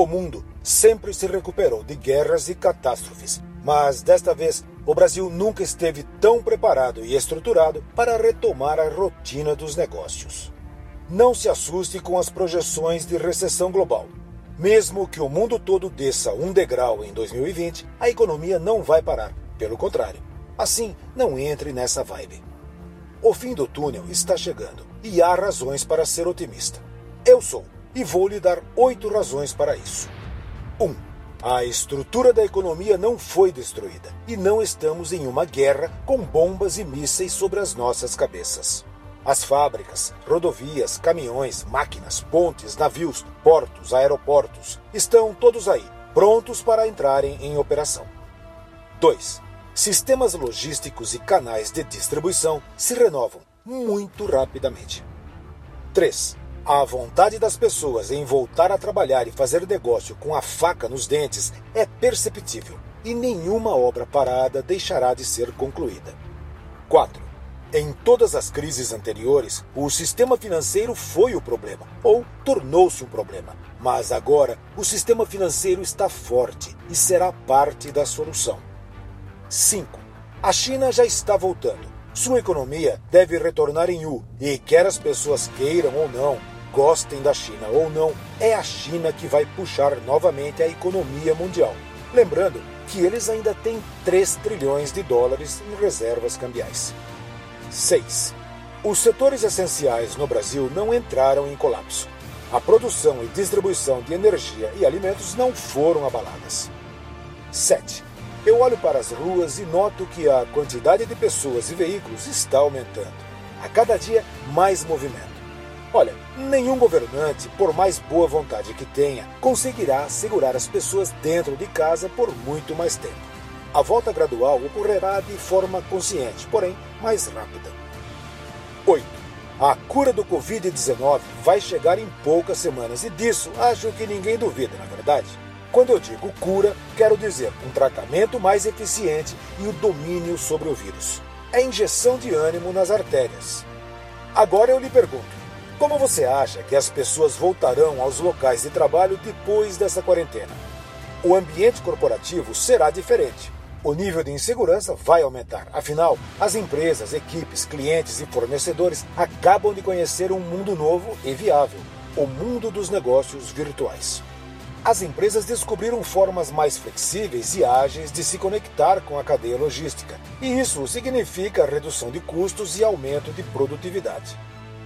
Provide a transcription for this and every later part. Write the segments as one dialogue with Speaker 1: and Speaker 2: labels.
Speaker 1: O mundo sempre se recuperou de guerras e catástrofes, mas desta vez o Brasil nunca esteve tão preparado e estruturado para retomar a rotina dos negócios. Não se assuste com as projeções de recessão global. Mesmo que o mundo todo desça um degrau em 2020, a economia não vai parar. Pelo contrário. Assim, não entre nessa vibe. O fim do túnel está chegando e há razões para ser otimista. Eu sou e vou lhe dar oito razões para isso. 1. Um, a estrutura da economia não foi destruída e não estamos em uma guerra com bombas e mísseis sobre as nossas cabeças. As fábricas, rodovias, caminhões, máquinas, pontes, navios, portos, aeroportos estão todos aí, prontos para entrarem em operação. 2. Sistemas logísticos e canais de distribuição se renovam muito rapidamente. 3. A vontade das pessoas em voltar a trabalhar e fazer negócio com a faca nos dentes é perceptível e nenhuma obra parada deixará de ser concluída. 4. Em todas as crises anteriores, o sistema financeiro foi o problema, ou tornou-se um problema. Mas agora, o sistema financeiro está forte e será parte da solução. 5. A China já está voltando. Sua economia deve retornar em U, e quer as pessoas queiram ou não, gostem da China ou não, é a China que vai puxar novamente a economia mundial. Lembrando que eles ainda têm 3 trilhões de dólares em reservas cambiais. 6. Os setores essenciais no Brasil não entraram em colapso. A produção e distribuição de energia e alimentos não foram abaladas. 7. Eu olho para as ruas e noto que a quantidade de pessoas e veículos está aumentando. A cada dia, mais movimento. Olha, nenhum governante, por mais boa vontade que tenha, conseguirá segurar as pessoas dentro de casa por muito mais tempo. A volta gradual ocorrerá de forma consciente, porém mais rápida. 8. A cura do Covid-19 vai chegar em poucas semanas e disso acho que ninguém duvida, na verdade. Quando eu digo cura, quero dizer um tratamento mais eficiente e o domínio sobre o vírus. É injeção de ânimo nas artérias. Agora eu lhe pergunto: como você acha que as pessoas voltarão aos locais de trabalho depois dessa quarentena? O ambiente corporativo será diferente o nível de insegurança vai aumentar. Afinal, as empresas, equipes, clientes e fornecedores acabam de conhecer um mundo novo e viável o mundo dos negócios virtuais. As empresas descobriram formas mais flexíveis e ágeis de se conectar com a cadeia logística, e isso significa redução de custos e aumento de produtividade.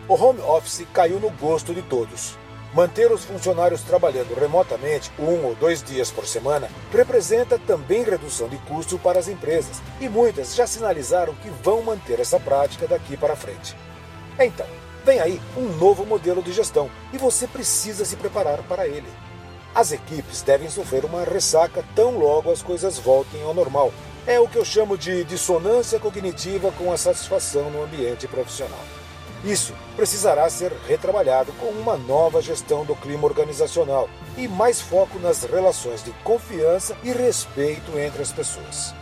Speaker 1: O home office caiu no gosto de todos. Manter os funcionários trabalhando remotamente um ou dois dias por semana representa também redução de custo para as empresas, e muitas já sinalizaram que vão manter essa prática daqui para frente. Então, vem aí um novo modelo de gestão e você precisa se preparar para ele. As equipes devem sofrer uma ressaca tão logo as coisas voltem ao normal. É o que eu chamo de dissonância cognitiva com a satisfação no ambiente profissional. Isso precisará ser retrabalhado com uma nova gestão do clima organizacional e mais foco nas relações de confiança e respeito entre as pessoas.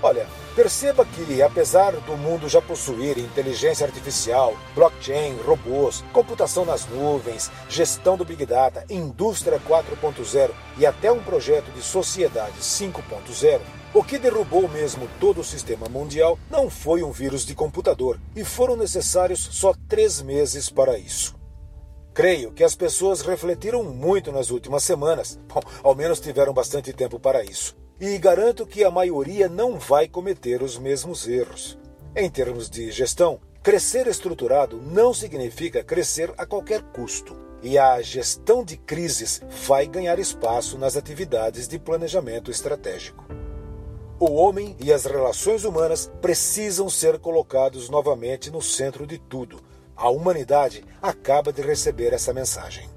Speaker 1: Olha, perceba que, apesar do mundo já possuir inteligência artificial, blockchain, robôs, computação nas nuvens, gestão do Big Data, indústria 4.0 e até um projeto de sociedade 5.0, o que derrubou mesmo todo o sistema mundial não foi um vírus de computador, e foram necessários só três meses para isso. Creio que as pessoas refletiram muito nas últimas semanas, bom, ao menos tiveram bastante tempo para isso, e garanto que a maioria não vai cometer os mesmos erros. Em termos de gestão, crescer estruturado não significa crescer a qualquer custo. E a gestão de crises vai ganhar espaço nas atividades de planejamento estratégico. O homem e as relações humanas precisam ser colocados novamente no centro de tudo. A humanidade acaba de receber essa mensagem.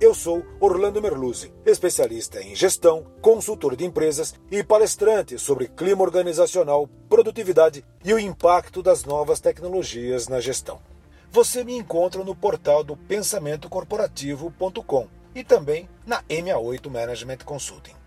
Speaker 1: Eu sou Orlando Merluzzi, especialista em gestão, consultor de empresas e palestrante sobre clima organizacional, produtividade e o impacto das novas tecnologias na gestão. Você me encontra no portal do pensamentocorporativo.com e também na MA8 Management Consulting.